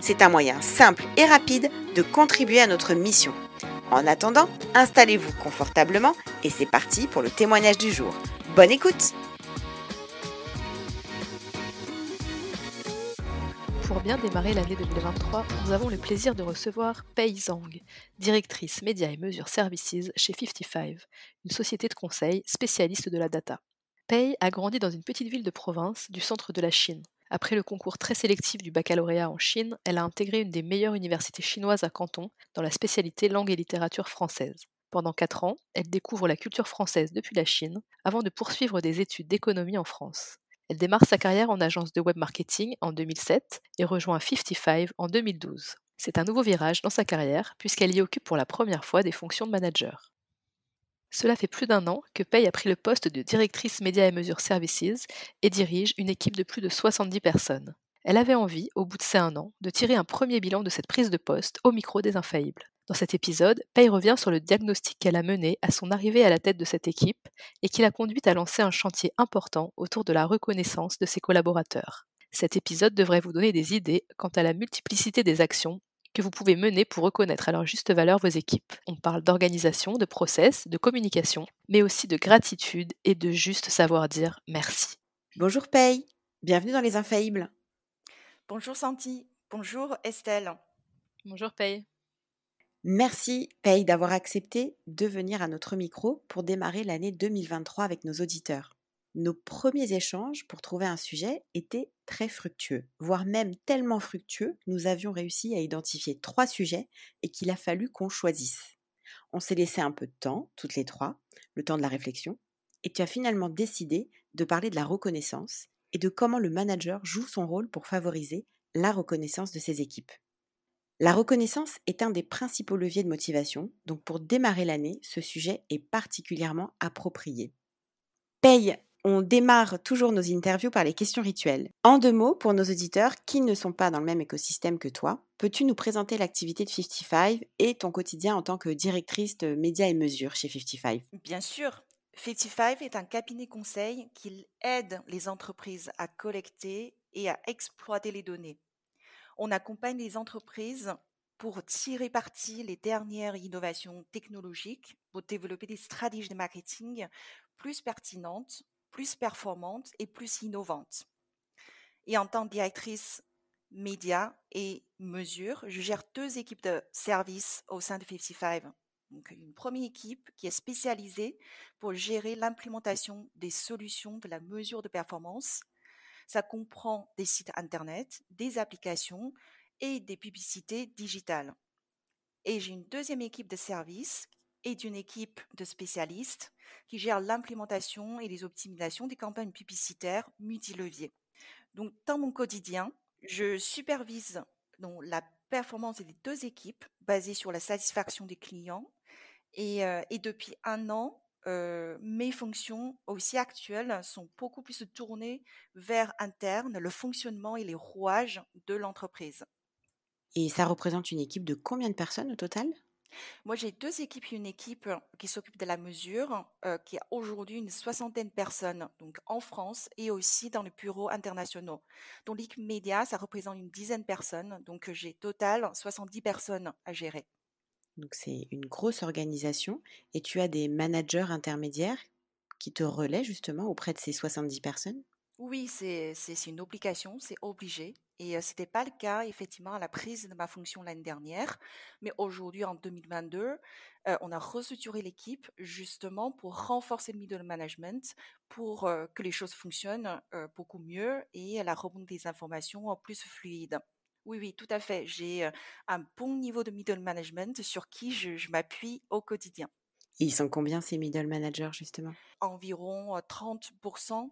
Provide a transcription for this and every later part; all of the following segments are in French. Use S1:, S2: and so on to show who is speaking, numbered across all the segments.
S1: C'est un moyen simple et rapide de contribuer à notre mission. En attendant, installez-vous confortablement et c'est parti pour le témoignage du jour. Bonne écoute
S2: Pour bien démarrer l'année 2023, nous avons le plaisir de recevoir Pei Zhang, directrice médias et mesures services chez 55, une société de conseil spécialiste de la data. Pei a grandi dans une petite ville de province du centre de la Chine. Après le concours très sélectif du baccalauréat en Chine, elle a intégré une des meilleures universités chinoises à Canton dans la spécialité langue et littérature française. Pendant quatre ans, elle découvre la culture française depuis la Chine avant de poursuivre des études d'économie en France. Elle démarre sa carrière en agence de web marketing en 2007 et rejoint 55 en 2012. C'est un nouveau virage dans sa carrière puisqu'elle y occupe pour la première fois des fonctions de manager. Cela fait plus d'un an que Pay a pris le poste de directrice médias et mesures services et dirige une équipe de plus de 70 personnes. Elle avait envie, au bout de ces un an, de tirer un premier bilan de cette prise de poste au micro des infaillibles. Dans cet épisode, Pay revient sur le diagnostic qu'elle a mené à son arrivée à la tête de cette équipe et qui l'a conduite à lancer un chantier important autour de la reconnaissance de ses collaborateurs. Cet épisode devrait vous donner des idées quant à la multiplicité des actions que vous pouvez mener pour reconnaître à leur juste valeur vos équipes. On parle d'organisation, de process, de communication, mais aussi de gratitude et de juste savoir dire merci.
S1: Bonjour Paye, bienvenue dans Les Infaillibles.
S3: Bonjour Santi, bonjour Estelle.
S2: Bonjour Paye.
S1: Merci Paye d'avoir accepté de venir à notre micro pour démarrer l'année 2023 avec nos auditeurs nos premiers échanges pour trouver un sujet étaient très fructueux, voire même tellement fructueux que nous avions réussi à identifier trois sujets et qu'il a fallu qu'on choisisse. On s'est laissé un peu de temps, toutes les trois, le temps de la réflexion, et tu as finalement décidé de parler de la reconnaissance et de comment le manager joue son rôle pour favoriser la reconnaissance de ses équipes. La reconnaissance est un des principaux leviers de motivation, donc pour démarrer l'année, ce sujet est particulièrement approprié. Paye on démarre toujours nos interviews par les questions rituelles. En deux mots, pour nos auditeurs qui ne sont pas dans le même écosystème que toi, peux-tu nous présenter l'activité de 55 et ton quotidien en tant que directrice de médias et mesures chez 55
S3: Bien sûr. 55 est un cabinet conseil qui aide les entreprises à collecter et à exploiter les données. On accompagne les entreprises pour tirer parti les dernières innovations technologiques, pour développer des stratégies de marketing plus pertinentes plus performante et plus innovante. Et en tant que directrice médias et mesures, je gère deux équipes de services au sein de 55. Donc une première équipe qui est spécialisée pour gérer l'implémentation des solutions de la mesure de performance. Ça comprend des sites Internet, des applications et des publicités digitales. Et j'ai une deuxième équipe de services et d'une équipe de spécialistes qui gèrent l'implémentation et les optimisations des campagnes publicitaires multileviers. Donc, dans mon quotidien, je supervise donc, la performance des deux équipes basées sur la satisfaction des clients. Et, euh, depuis un an, euh, mes fonctions aussi actuelles sont beaucoup plus tournées vers interne, le fonctionnement et les rouages de l'entreprise.
S1: Et ça représente une équipe de combien de personnes au total?
S3: Moi, j'ai deux équipes. Une équipe qui s'occupe de la mesure, qui a aujourd'hui une soixantaine de personnes, donc en France et aussi dans les bureaux internationaux. Donc l'équipe ça représente une dizaine de personnes. Donc j'ai total 70 personnes à gérer.
S1: Donc c'est une grosse organisation et tu as des managers intermédiaires qui te relaient justement auprès de ces 70 personnes?
S3: Oui, c'est une obligation, c'est obligé. Et ce n'était pas le cas, effectivement, à la prise de ma fonction l'année dernière. Mais aujourd'hui, en 2022, on a restructuré l'équipe justement pour renforcer le middle management, pour que les choses fonctionnent beaucoup mieux et la remontée des informations plus fluide. Oui, oui, tout à fait. J'ai un bon niveau de middle management sur qui je, m'appuie au quotidien.
S1: Et ils sont combien ces middle managers justement?
S3: Environ 30%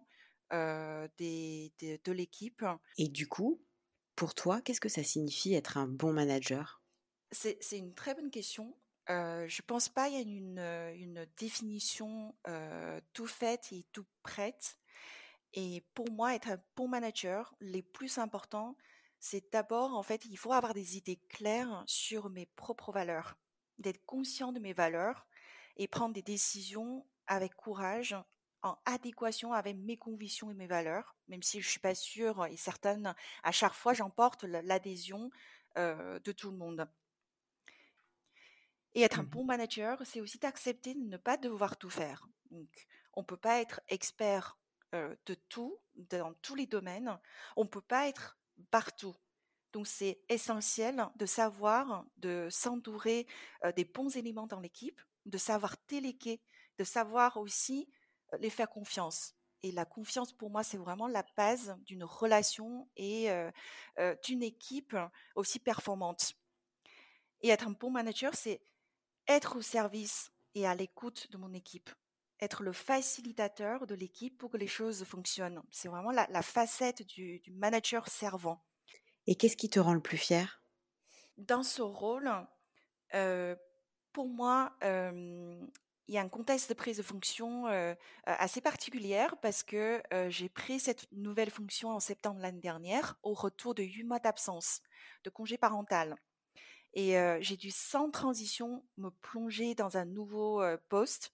S3: des, de l'équipe.
S1: Et du coup, pour toi, qu'est-ce que ça signifie être un bon manager?
S3: C'est une très bonne question. je ne pense pas qu'il y ait une, une définition tout faite et tout prête. Et pour moi, être un bon manager, les plus importants, c'est d'abord, en fait, il faut avoir des idées claires sur mes propres valeurs, d'être conscient de mes valeurs et prendre des décisions avec courage en adéquation avec mes convictions et mes valeurs, même si je suis pas sûre et certaine, à chaque fois j'emporte l'adhésion de tout le monde. Et être un mmh bon manager, c'est aussi d'accepter de ne pas devoir tout faire. Donc, on peut pas être expert de tout, dans tous les domaines. On peut pas être partout. Donc, c'est essentiel de savoir, de s'entourer des bons éléments dans l'équipe, de savoir déléguer, de savoir aussi les faire confiance. Et la confiance, pour moi, c'est vraiment la base d'une relation et d'une équipe aussi performante. Et être un bon manager, c'est être au service et à l'écoute de mon équipe. Être le facilitateur de l'équipe pour que les choses fonctionnent. C'est vraiment la, facette du, manager servant.
S1: Et qu'est-ce qui te rend le plus fier?
S3: Dans ce rôle, pour moi, il y a un contexte de prise de fonction assez particulière parce que j'ai pris cette nouvelle fonction en septembre l'année dernière au retour de huit mois d'absence de congé parental. Et j'ai dû sans transition me plonger dans un nouveau poste.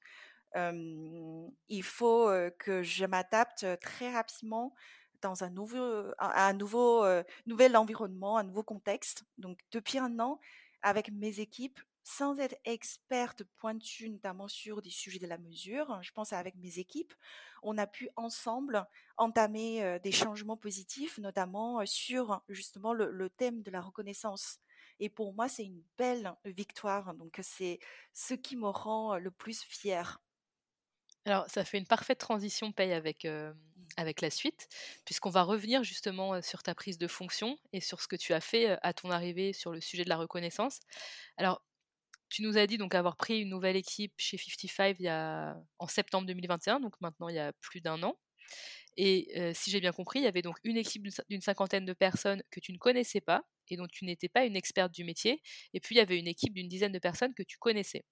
S3: il faut que je m'adapte très rapidement dans un nouveau, un nouveau nouvel environnement, un nouveau contexte. Donc depuis un an, avec mes équipes, sans être experte pointue notamment sur des sujets de la mesure, je pense avec mes équipes, on a pu ensemble entamer des changements positifs, notamment sur justement le, thème de la reconnaissance. Et pour moi, c'est une belle victoire. Donc, c'est ce qui me rend le plus fière.
S2: Alors, ça fait une parfaite transition, Paye, avec, mmh. avec la suite, puisqu'on va revenir justement sur ta prise de fonction et sur ce que tu as fait à ton arrivée sur le sujet de la reconnaissance. Alors, tu nous as dit donc avoir pris une nouvelle équipe chez 55 il y a, en septembre 2021, donc maintenant il y a plus d'un an. Et si j'ai bien compris, il y avait donc une équipe d'une cinquantaine de personnes que tu ne connaissais pas et dont tu n'étais pas une experte du métier. Et puis il y avait une équipe d'une dizaine de personnes que tu connaissais.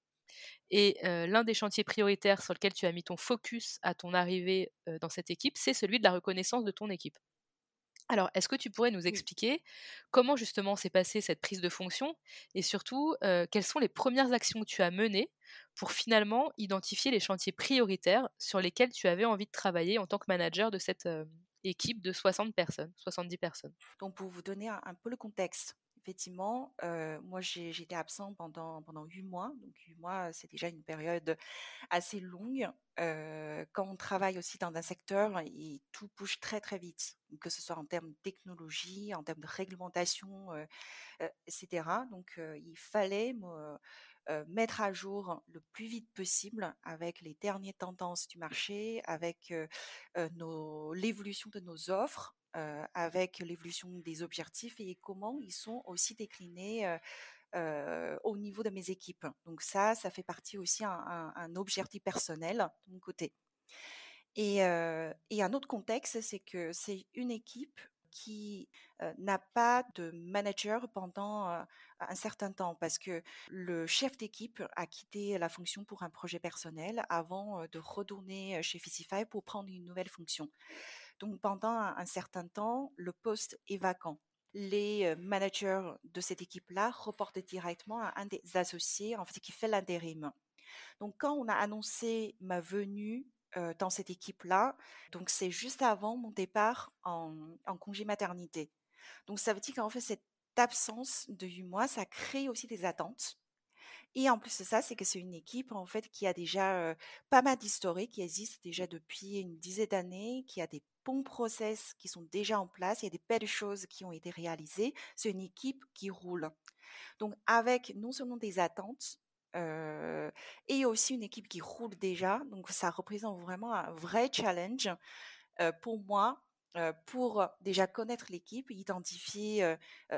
S2: Et l'un des chantiers prioritaires sur lequel tu as mis ton focus à ton arrivée dans cette équipe, c'est celui de la reconnaissance de ton équipe. Alors, est-ce que tu pourrais nous expliquer comment justement s'est passée cette prise de fonction et surtout quelles sont les premières actions que tu as menées pour finalement identifier les chantiers prioritaires sur lesquels tu avais envie de travailler en tant que manager de cette équipe de 60 personnes, 70 personnes?
S3: Donc, pour vous donner un peu le contexte, effectivement, moi j'étais absent pendant pendant huit mois, donc huit mois c'est déjà une période assez longue. quand on travaille aussi dans un secteur, et tout bouge très très vite, que ce soit en termes de technologie, en termes de réglementation, etc. Donc il fallait me mettre à jour le plus vite possible avec les dernières tendances du marché, avec l'évolution de nos offres, avec l'évolution des objectifs et comment ils sont aussi déclinés au niveau de mes équipes. Donc ça, ça fait partie aussi un, un, objectif personnel de mon côté. Et, un autre contexte, c'est que c'est une équipe qui n'a pas de manager pendant un certain temps parce que le chef d'équipe a quitté la fonction pour un projet personnel avant de retourner chez Ficify pour prendre une nouvelle fonction. Donc pendant un, certain temps, le poste est vacant. Les managers de cette équipe-là reportent directement à un des associés, en fait, qui fait l'intérim. Donc quand on a annoncé ma venue dans cette équipe-là. Donc, c'est juste avant mon départ en, congé maternité. Donc, ça veut dire qu'en fait, cette absence de huit mois, ça crée aussi des attentes. Et en plus de ça, c'est que c'est une équipe en fait qui a déjà pas mal d'historique, qui existe déjà depuis une dizaine d'années, qui a des bons process qui sont déjà en place, il y a des belles choses qui ont été réalisées. C'est une équipe qui roule. Donc avec non seulement des attentes, et aussi une équipe qui roule déjà. Donc ça représente vraiment un vrai challenge pour moi pour déjà connaître l'équipe, identifier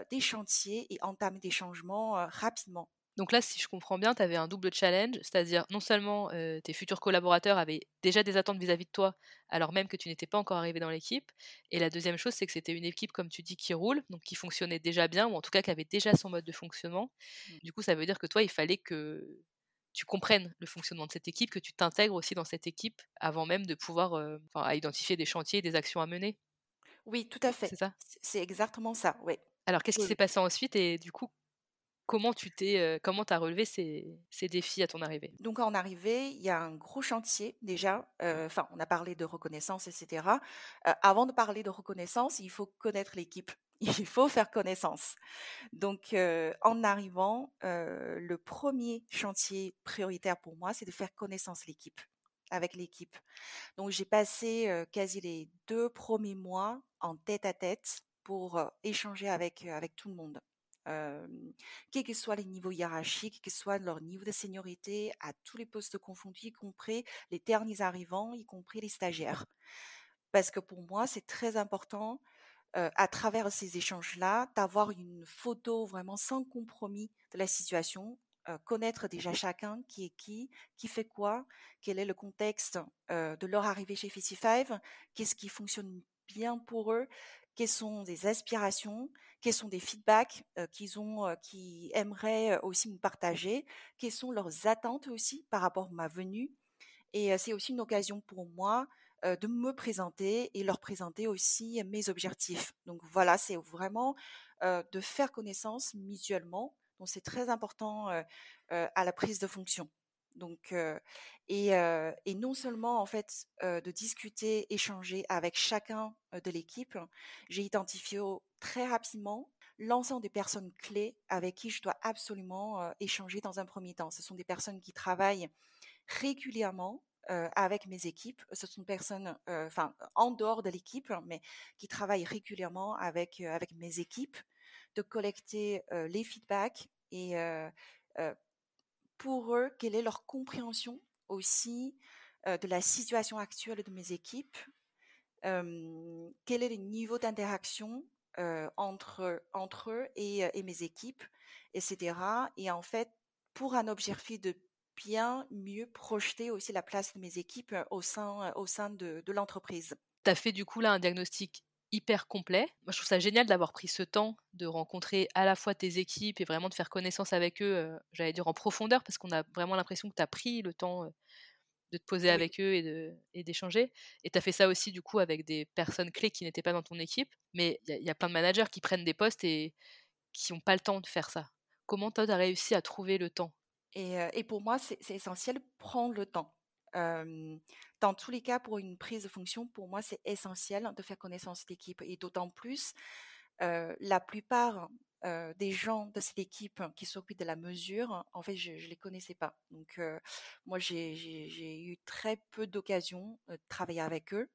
S3: des chantiers et entamer des changements rapidement.
S2: Donc là, si je comprends bien, tu avais un double challenge, c'est-à-dire non seulement tes futurs collaborateurs avaient déjà des attentes vis-à-vis de toi, alors même que tu n'étais pas encore arrivé dans l'équipe. Et la deuxième chose, c'est que c'était une équipe, comme tu dis, qui roule, donc qui fonctionnait déjà bien, ou en tout cas qui avait déjà son mode de fonctionnement. Mmh. Du coup, ça veut dire que toi, il fallait que tu comprennes le fonctionnement de cette équipe, que tu t'intègres aussi dans cette équipe avant même de pouvoir identifier des chantiers, des actions à mener.
S3: Oui, tout à fait. C'est ça? C'est exactement ça, oui.
S2: Alors, qu'est-ce qui s'est passé ensuite et du coup, comment tu t'es, comment as relevé ces, défis à ton arrivée?
S3: Donc en arrivée, il y a un gros chantier déjà. Enfin, on a parlé de reconnaissance, etc. avant de parler de reconnaissance, il faut connaître l'équipe. Il faut faire connaissance. Donc, en arrivant, le premier chantier prioritaire pour moi, c'est de faire connaissance l'équipe, avec l'équipe. Donc, j'ai passé quasi les deux premiers mois en tête à tête pour échanger avec tout le monde quels que soient les niveaux hiérarchiques, quel que soit leur niveau de seniorité, à tous les postes confondus, y compris les derniers arrivants, y compris les stagiaires. Parce que pour moi, c'est très important, à travers ces échanges-là, d'avoir une photo vraiment sans compromis de la situation, connaître déjà chacun qui est qui, qui fait quoi, quel est le contexte de leur arrivée chez 55, qu'est-ce qui fonctionne bien pour eux, quelles sont des aspirations, quels sont des feedbacks qu'ils ont, qui aimeraient aussi me partager, quelles sont leurs attentes aussi par rapport à ma venue? Et c'est aussi une occasion pour moi de me présenter et leur présenter aussi mes objectifs. Donc voilà, c'est vraiment de faire connaissance mutuellement. Donc c'est très important à la prise de fonction. Donc, et, non seulement en fait de discuter, échanger avec chacun de l'équipe, j'ai identifié très rapidement l'ensemble des personnes clés avec qui je dois absolument échanger dans un premier temps. Ce sont des personnes qui travaillent régulièrement avec mes équipes. Ce sont des personnes, enfin, en dehors de l'équipe, mais qui travaillent régulièrement avec avec mes équipes, de collecter les feedbacks et pour eux, quelle est leur compréhension aussi de la situation actuelle de mes équipes, quel est le niveau d'interaction entre, entre eux et, mes équipes, etc. Et en fait, pour un objectif de bien mieux projeter aussi la place de mes équipes au sein, au sein de, de l'entreprise.
S2: Tu as fait du coup là un diagnostic hyper complet. Moi, je trouve ça génial d'avoir pris ce temps de rencontrer à la fois tes équipes et vraiment de faire connaissance avec eux, j'allais dire en profondeur, parce qu'on a vraiment l'impression que tu as pris le temps de te poser avec eux et d'échanger. Et tu as fait ça aussi, du coup, avec des personnes clés qui n'étaient pas dans ton équipe. Mais il y, a plein de managers qui prennent des postes et qui n'ont pas le temps de faire ça. Comment toi, tu as réussi à trouver le temps?
S3: Et, et, pour moi, c'est essentiel, prendre le temps dans tous les cas, pour une prise de fonction, pour moi, c'est essentiel de faire connaissance d'équipe. Et d'autant plus, la plupart des gens de cette équipe qui s'occupent de la mesure, en fait, je ne les connaissais pas. Donc, moi, j'ai eu très peu d'occasions de travailler avec eux.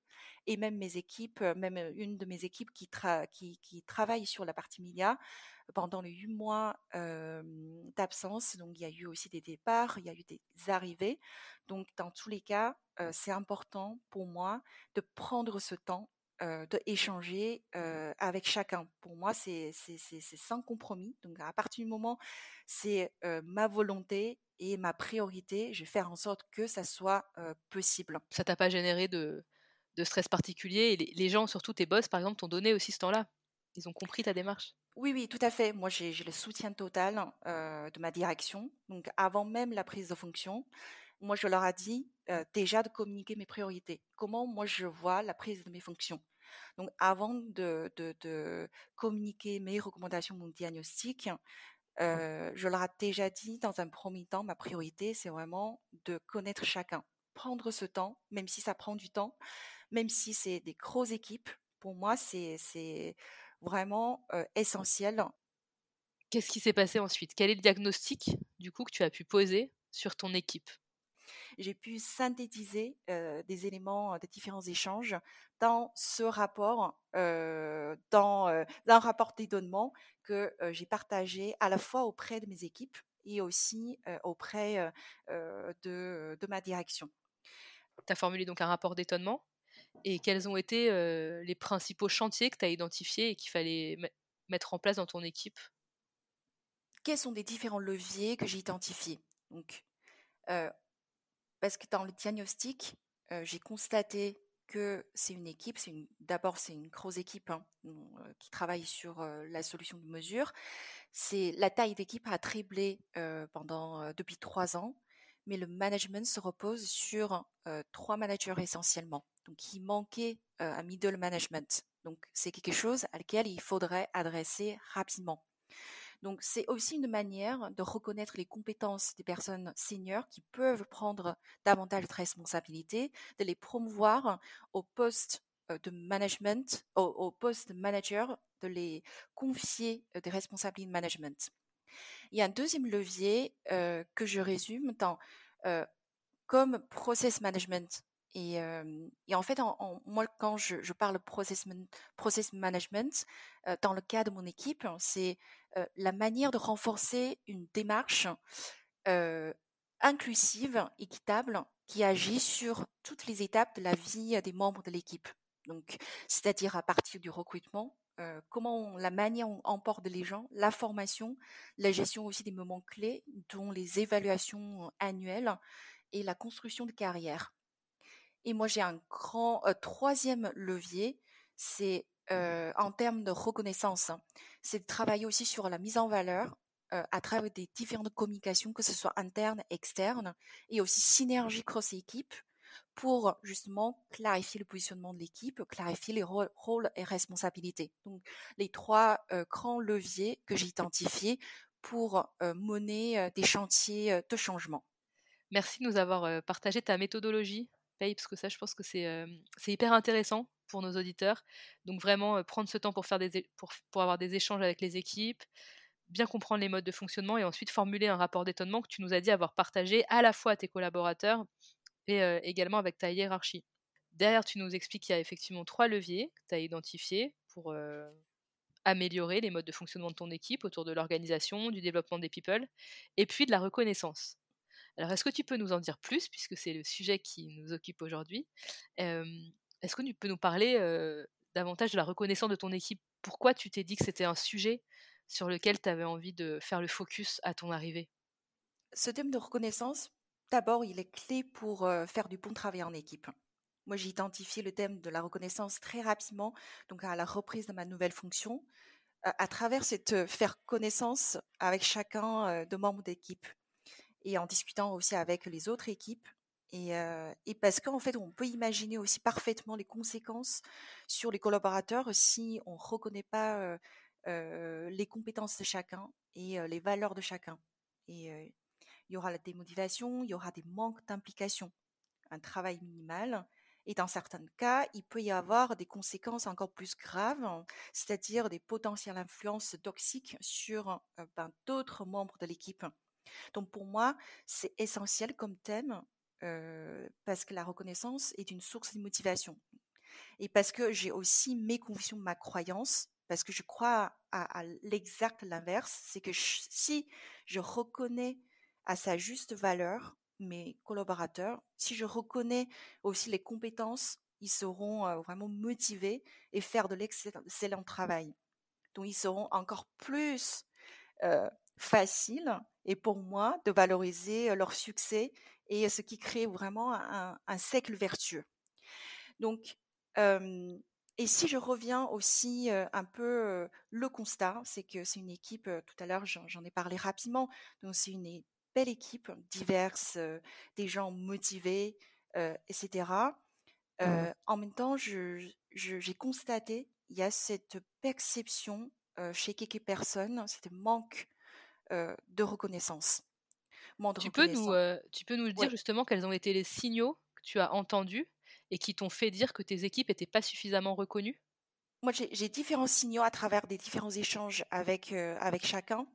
S3: Et même mes équipes, même une de mes équipes qui, qui, travaille sur la partie média, pendant les huit mois d'absence. Donc, il y a eu aussi des départs, il y a eu des arrivées. Donc, dans tous les cas, c'est important pour moi de prendre ce temps d'échanger avec chacun. Pour moi, c'est sans compromis. Donc, à partir du moment, c'est ma volonté et ma priorité, je vais faire en sorte que ça soit possible.
S2: Ça t'a pas généré de, de stress particulier et les, gens, surtout tes boss, par exemple, t'ont donné aussi ce temps-là? Ils ont compris ta démarche?
S3: Oui, oui, tout à fait. Moi, j'ai le soutien total de ma direction. Donc, avant même la prise de fonction, moi, je leur ai dit déjà de communiquer mes priorités. Comment moi, je vois la prise de mes fonctions. Donc, avant de, de, communiquer mes recommandations, mon diagnostic, je leur ai déjà dit dans un premier temps, ma priorité, c'est vraiment de connaître chacun. Prendre ce temps, même si ça prend du temps, même si c'est des grosses équipes, pour moi, c'est vraiment essentiel.
S2: Qu'est-ce qui s'est passé ensuite? Quel est le diagnostic, du coup, que tu as pu poser sur ton équipe?
S3: J'ai pu synthétiser des éléments des différents échanges dans ce rapport, dans, un rapport d'étonnement que j'ai partagé à la fois auprès de mes équipes et aussi auprès de, de, ma direction.
S2: Tu as formulé donc un rapport d'étonnement? Et quels ont été les principaux chantiers que tu as identifiés et qu'il fallait mettre en place dans ton équipe?
S3: Quels sont les différents leviers que j'ai identifiés? Donc, parce que dans le diagnostic, j'ai constaté que c'est une équipe, c'est d'abord c'est une grosse équipe hein, qui travaille sur la solution de mesure. C'est la taille d'équipe a triplé depuis trois ans, mais le management se repose sur trois managers essentiellement. Donc il manquait un middle management. Donc c'est quelque chose à laquelle il faudrait adresser rapidement. Donc c'est aussi une manière de reconnaître les compétences des personnes seniors qui peuvent prendre davantage de responsabilités, de les promouvoir au poste de management, au, poste manager, de les confier des responsabilités de management. Il y a un deuxième levier que je résume dans comme process management. Et, en fait, moi, quand je, parle process, process management, dans le cas de mon équipe, c'est la manière de renforcer une démarche inclusive, équitable, qui agit sur toutes les étapes de la vie des membres de l'équipe. Donc, c'est-à-dire à partir du recrutement, comment la manière on emporte les gens, la formation, la gestion aussi des moments clés, dont les évaluations annuelles et la construction de carrière. Et moi, j'ai un grand troisième levier, c'est en termes de reconnaissance, hein. c'est de travailler aussi sur la mise en valeur à travers des différentes communications, que ce soit internes, externes, et aussi synergie cross-équipe pour justement clarifier le positionnement de l'équipe, clarifier les rôles, et responsabilités. Donc, les trois grands leviers que j'ai identifiés pour mener des chantiers de changement.
S2: Merci de nous avoir partagé ta méthodologie parce que ça, je pense que c'est hyper intéressant pour nos auditeurs. Donc vraiment prendre ce temps pour, faire des, pour, avoir des échanges avec les équipes, bien comprendre les modes de fonctionnement et ensuite formuler un rapport d'étonnement que tu nous as dit avoir partagé à la fois à tes collaborateurs et également avec ta hiérarchie. Derrière, tu nous expliques qu'il y a effectivement trois leviers que tu as identifiés pour améliorer les modes de fonctionnement de ton équipe autour de l'organisation, du développement des people, et puis de la reconnaissance. Alors, est-ce que tu peux nous en dire plus, puisque c'est le sujet qui nous occupe aujourd'hui? Est-ce que tu peux nous parler davantage de la reconnaissance de ton équipe? Pourquoi tu t'es dit que c'était un sujet sur lequel tu avais envie de faire le focus à ton arrivée?
S3: Ce thème de reconnaissance, d'abord, il est clé pour faire du bon travail en équipe. Moi, j'ai identifié le thème de la reconnaissance très rapidement, donc à la reprise de ma nouvelle fonction, à, travers cette faire connaissance avec chacun de membres d'équipe et en discutant aussi avec les autres équipes. Et, et parce qu'en fait, on peut imaginer aussi parfaitement les conséquences sur les collaborateurs si on ne reconnaît pas les compétences de chacun et les valeurs de chacun. Et il y aura la démotivation, il y aura des manques d'implication, un travail minimal. Et dans certains cas, il peut y avoir des conséquences encore plus graves, c'est-à-dire des potentielles influences toxiques sur ben, d'autres membres de l'équipe. Donc pour moi, c'est essentiel comme thème parce que la reconnaissance est une source de motivation. Et parce que j'ai aussi mes convictions, ma croyance, parce que je crois à, l'exact l'inverse, c'est que si je reconnais à sa juste valeur mes collaborateurs, si je reconnais aussi les compétences ils seront vraiment motivés et faire de l'excellent travail. Donc, ils seront encore plus facile et pour moi de valoriser leur succès et ce qui crée vraiment un, un cercle vertueux. Donc, et si je reviens aussi un peu le constat, c'est que c'est une équipe, tout à l'heure j'en ai parlé rapidement, donc c'est une belle équipe, diverse, des gens motivés, etc. Mmh en même temps, j'ai constaté, il y a cette perception chez quelques personnes, ce manque de reconnaissance.
S2: tu, Peux nous, tu peux nous dire justement quels ont été les signaux que tu as entendus et qui t'ont fait dire que tes équipes n'étaient pas suffisamment reconnues?
S3: Moi, j'ai différents signaux à travers des différents échanges avec, avec chacun.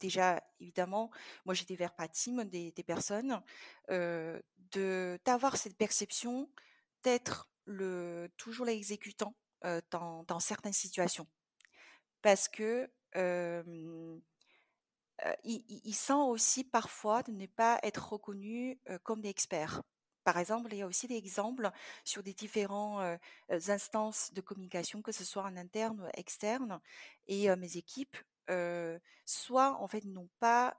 S3: déjà, évidemment, moi j'ai des verbatim des, des personnes, de d'avoir cette perception d'être le toujours l'exécutant dans, dans, certaines situations, parce que il, sent aussi parfois de ne pas être reconnu comme des experts. Par exemple, il y a aussi des exemples sur des différentes instances de communication, que ce soit en interne ou externe, et mes équipes, soit en fait n'ont pas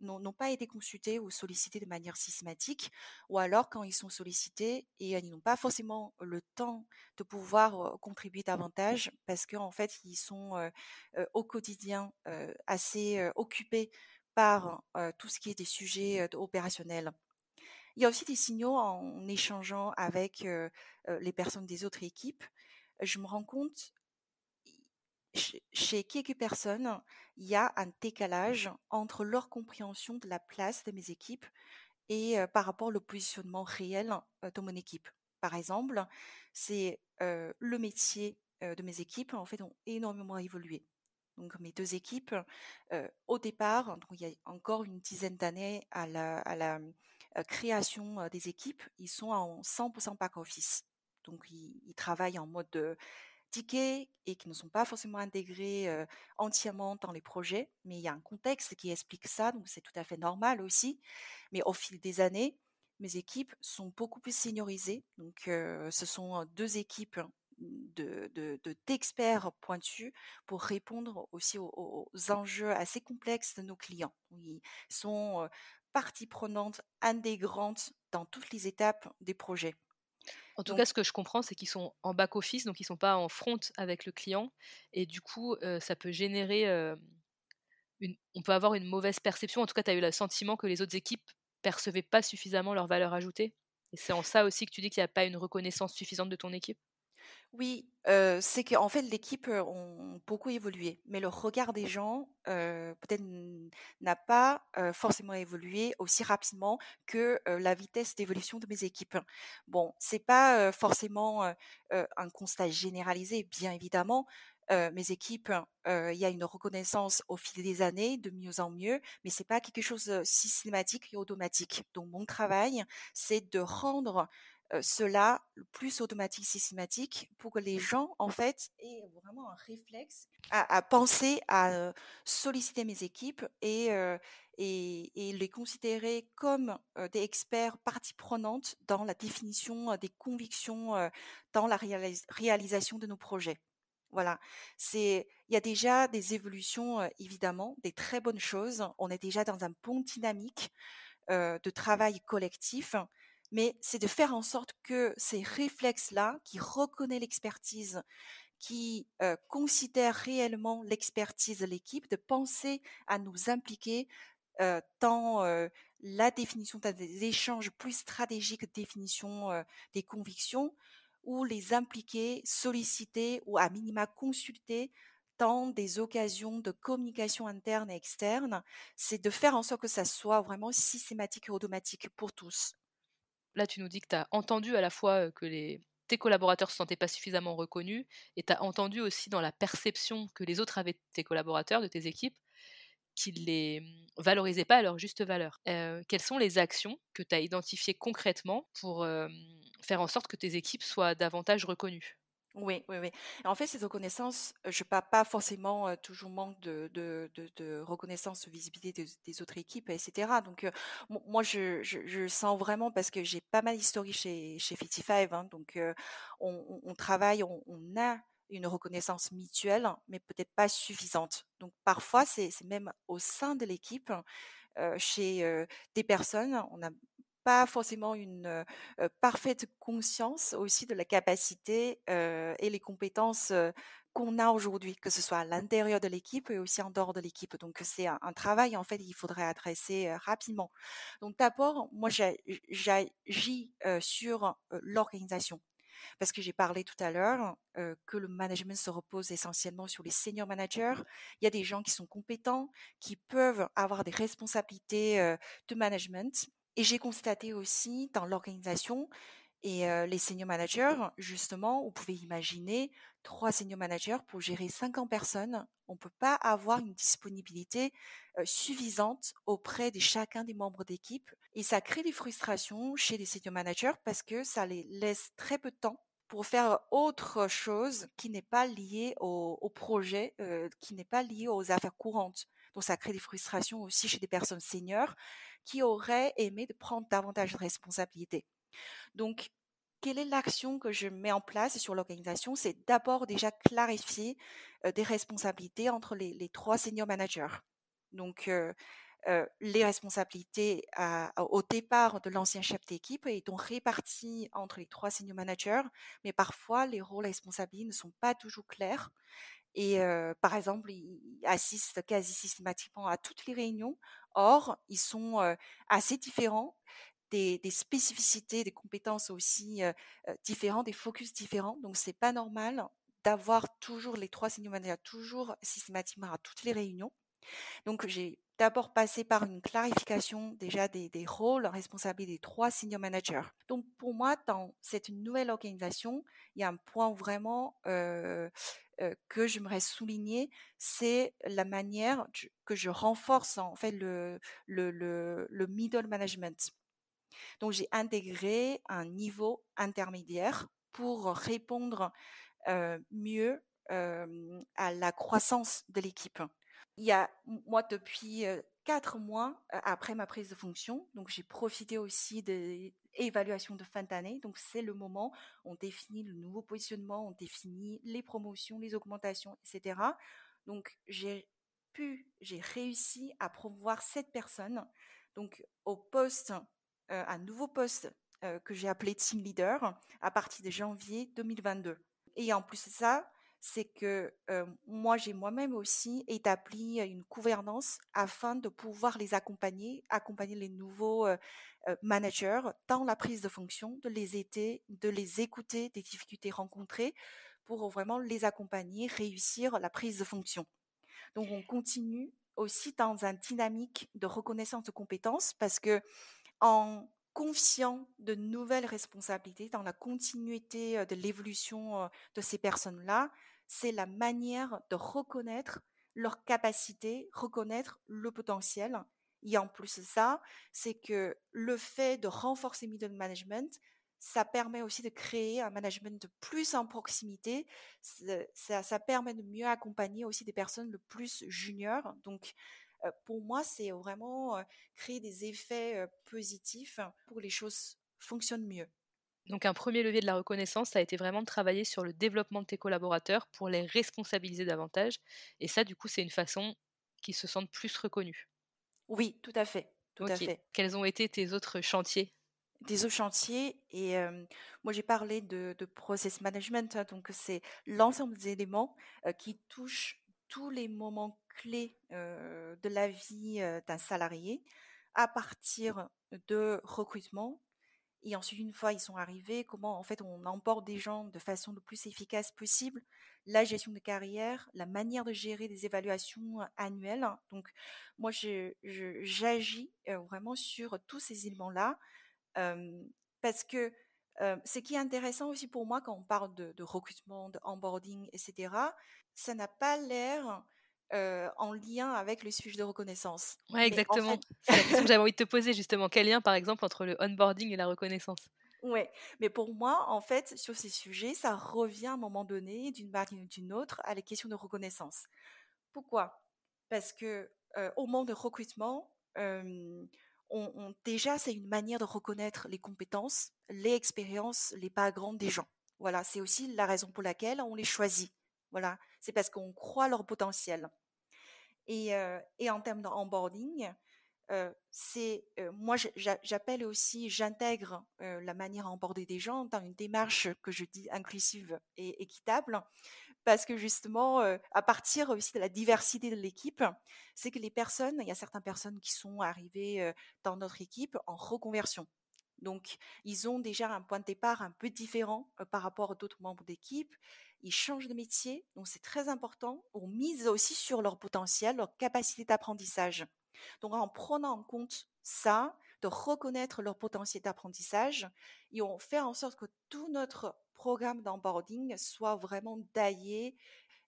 S3: n'ont pas été consultés ou sollicités de manière systématique, ou alors quand ils sont sollicités et ils n'ont pas forcément le temps de pouvoir contribuer davantage parce qu'en fait ils sont au quotidien assez occupés par tout ce qui est des sujets opérationnels. Il y a aussi des signaux en échangeant avec les personnes des autres équipes. Je me rends compte chez quelques personnes, il y a un décalage entre leur compréhension de la place de mes équipes et par rapport au positionnement réel de mon équipe. Par exemple, c'est le métier de mes équipes en fait ont énormément évolué. Donc mes deux équipes, au départ, donc il y a encore une dizaine d'années à la, à la création des équipes, ils sont en 100% back office. Donc ils, ils travaillent en mode et qui ne sont pas forcément intégrés entièrement dans les projets, mais il y a un contexte qui explique ça, donc c'est tout à fait normal aussi. Mais au fil des années, mes équipes sont beaucoup plus seniorisées, donc ce sont deux équipes de, d'experts pointus pour répondre aussi aux, enjeux assez complexes de nos clients. Ils sont partie prenante intégrante dans toutes les étapes des projets.
S2: En tout cas, ce que je comprends, c'est qu'ils sont en back-office, donc ils ne sont pas en front avec le client. Et du coup, ça peut générer. une, on peut avoir une mauvaise perception. En tout cas, tu as eu le sentiment que les autres équipes percevaient pas suffisamment leur valeur ajoutée. Et c'est en ça aussi que tu dis qu'il n'y a pas une reconnaissance suffisante de ton équipe?
S3: Oui, c'est qu'en fait l'équipe, ont beaucoup évolué, mais le regard des gens, peut-être n'a pas, forcément évolué aussi rapidement que, la vitesse d'évolution de mes équipes. Bon, c'est pas, forcément, un constat généralisé, bien évidemment. mes équipes, il y a une reconnaissance au fil des années, de mieux en mieux, mais c'est pas quelque chose, de systématique et automatique. Donc mon travail, c'est de rendre cela le plus automatique, systématique, pour que les gens, en fait, aient vraiment un réflexe à, penser à solliciter mes équipes et, et, les considérer comme des experts partie prenante dans la définition des convictions, dans la réalisation de nos projets. Voilà, c'est il y a déjà des évolutions évidemment, des très bonnes choses. On est déjà dans un bon dynamique de travail collectif mais c'est de faire en sorte que ces réflexes-là, qui reconnaissent l'expertise, qui considèrent réellement l'expertise de l'équipe, de penser à nous impliquer dans la définition des échanges plus stratégiques, définition des convictions, ou les impliquer, solliciter ou à minima consulter dans des occasions de communication interne et externe, c'est de faire en sorte que ça soit vraiment systématique et automatique pour tous.
S2: Là, tu nous dis que tu as entendu à la fois que tes collaborateurs ne se sentaient pas suffisamment reconnus, et tu as entendu aussi dans la perception que les autres avaient de tes collaborateurs, de tes équipes, qu'ils les mmh, valorisaient pas à leur juste valeur. quelles sont les actions que tu as identifiées concrètement pour faire en sorte que tes équipes soient davantage reconnues?
S3: Oui, oui, oui. En fait, cette reconnaissance, je ne parle pas forcément toujours manque de, de, reconnaissance, de visibilité des, autres équipes, etc. Donc, moi, je, je, sens vraiment, parce que j'ai pas mal d'historie chez, chez 55, hein, donc on, travaille, on, a une reconnaissance mutuelle, mais peut-être pas suffisante. Donc, parfois, c'est même au sein de l'équipe, chez des personnes, on a pas forcément une parfaite conscience aussi de la capacité et les compétences qu'on a aujourd'hui, que ce soit à l'intérieur de l'équipe et aussi en dehors de l'équipe. Donc c'est un, travail en fait qu'il faudrait adresser rapidement. Donc d'abord, moi j'agis sur l'organisation parce que j'ai parlé tout à l'heure que le management se repose essentiellement sur les senior managers. Il y a des gens qui sont compétents, qui peuvent avoir des responsabilités de management et j'ai constaté aussi dans l'organisation et les senior managers, justement, vous pouvez imaginer trois senior managers pour gérer 50 personnes. On ne peut pas avoir une disponibilité suffisante auprès de chacun des membres d'équipe. Et ça crée des frustrations chez les senior managers parce que ça les laisse très peu de temps pour faire autre chose qui n'est pas lié au, projet, qui n'est pas lié aux affaires courantes. Donc ça crée des frustrations aussi chez des personnes seniors qui auraient aimé de prendre davantage de responsabilités. Donc, quelle est l'action que je mets en place sur l'organisation? C'est d'abord déjà clarifier des responsabilités entre les, trois senior managers. Donc, les responsabilités au départ de l'ancien chef d'équipe est donc réparties entre les trois senior managers, mais parfois les rôles et responsabilités ne sont pas toujours clairs. Et par exemple, ils assistent quasi systématiquement à toutes les réunions. Or, ils sont assez différents, des, spécificités, des compétences aussi différentes, des focus différents. Donc, c'est pas normal d'avoir toujours les trois senior toujours systématiquement à toutes les réunions. Donc, j'ai d'abord passé par une clarification déjà des, rôles responsables des trois senior managers. Donc, pour moi, dans cette nouvelle organisation, il y a un point vraiment que j'aimerais souligner, c'est la manière que je renforce en fait le, le, le, middle management. Donc j'ai intégré un niveau intermédiaire pour répondre mieux à la croissance de l'équipe. Il y a moi depuis quatre mois après ma prise de fonction. Donc, j'ai profité aussi des évaluations de fin d'année. Donc, c'est le moment, on définit le nouveau positionnement, on définit les promotions, les augmentations, etc. Donc, j'ai pu, j'ai réussi à promouvoir cette personne, donc au poste, un nouveau poste que j'ai appelé team leader à partir de janvier 2022. Et en plus de ça, c'est que moi, j'ai moi-même aussi établi une gouvernance afin de pouvoir les accompagner, accompagner les nouveaux managers dans la prise de fonction, de les aider, de les écouter des difficultés rencontrées pour vraiment les accompagner, réussir la prise de fonction. Donc, on continue aussi dans un dynamique de reconnaissance de compétences parce que en confiant de nouvelles responsabilités dans la continuité de l'évolution de ces personnes-là, c'est la manière de reconnaître leur capacité, reconnaître le potentiel. Et en plus de ça, c'est que le fait de renforcer middle management, ça permet aussi de créer un management de plus en proximité. Ça, permet de mieux accompagner aussi des personnes le plus juniors. Donc, pour moi, c'est vraiment créer des effets positifs pour que les choses fonctionnent mieux.
S2: Donc un premier levier de la reconnaissance, ça a été vraiment de travailler sur le développement de tes collaborateurs pour les responsabiliser davantage. Et ça, du coup, c'est une façon qu'ils se sentent plus reconnus.
S3: Oui, tout à fait. Tout à fait.
S2: Quels ont été tes autres chantiers?
S3: Des autres chantiers et moi j'ai parlé de, process management hein, donc c'est l'ensemble des éléments qui touchent tous les moments clés de la vie d'un salarié à partir de recrutement, et ensuite, une fois ils sont arrivés, comment en fait on emporte des gens de façon le plus efficace possible, la gestion de carrière, la manière de gérer des évaluations annuelles. Donc, moi, j'agis vraiment sur tous ces éléments-là parce que ce qui est intéressant aussi pour moi quand on parle de, de recrutement, de onboarding, etc., ça n'a pas l'air en lien avec le sujet de reconnaissance.
S2: Oui, exactement. C'est la question que j'avais envie de te poser justement. Quel lien, par exemple, entre le onboarding et la reconnaissance?
S3: Oui, mais pour moi, en fait, sur ces sujets, ça revient à un moment donné, d'une manière ou d'une autre, à la question de reconnaissance. Pourquoi? Parce que au moment de recrutement, on, déjà, c'est une manière de reconnaître les compétences, les expériences, les backgrounds des gens. Voilà, c'est aussi la raison pour laquelle on les choisit. Voilà, c'est parce qu'on croit leur potentiel. Et, et en termes d'onboarding, c'est moi j'appelle aussi, j'intègre la manière à emborder des gens dans une démarche que je dis inclusive et équitable, parce que justement, à partir aussi de la diversité de l'équipe, c'est que les personnes, il y a certaines personnes qui sont arrivées dans notre équipe en reconversion. Donc, ils ont déjà un point de départ un peu différent par rapport à d'autres membres d'équipe. Ils changent de métier, donc c'est très important. On mise aussi sur leur potentiel, leur capacité d'apprentissage. Donc en prenant en compte ça, de reconnaître leur potentiel d'apprentissage, et on fait en sorte que tout notre programme d'onboarding soit vraiment taillé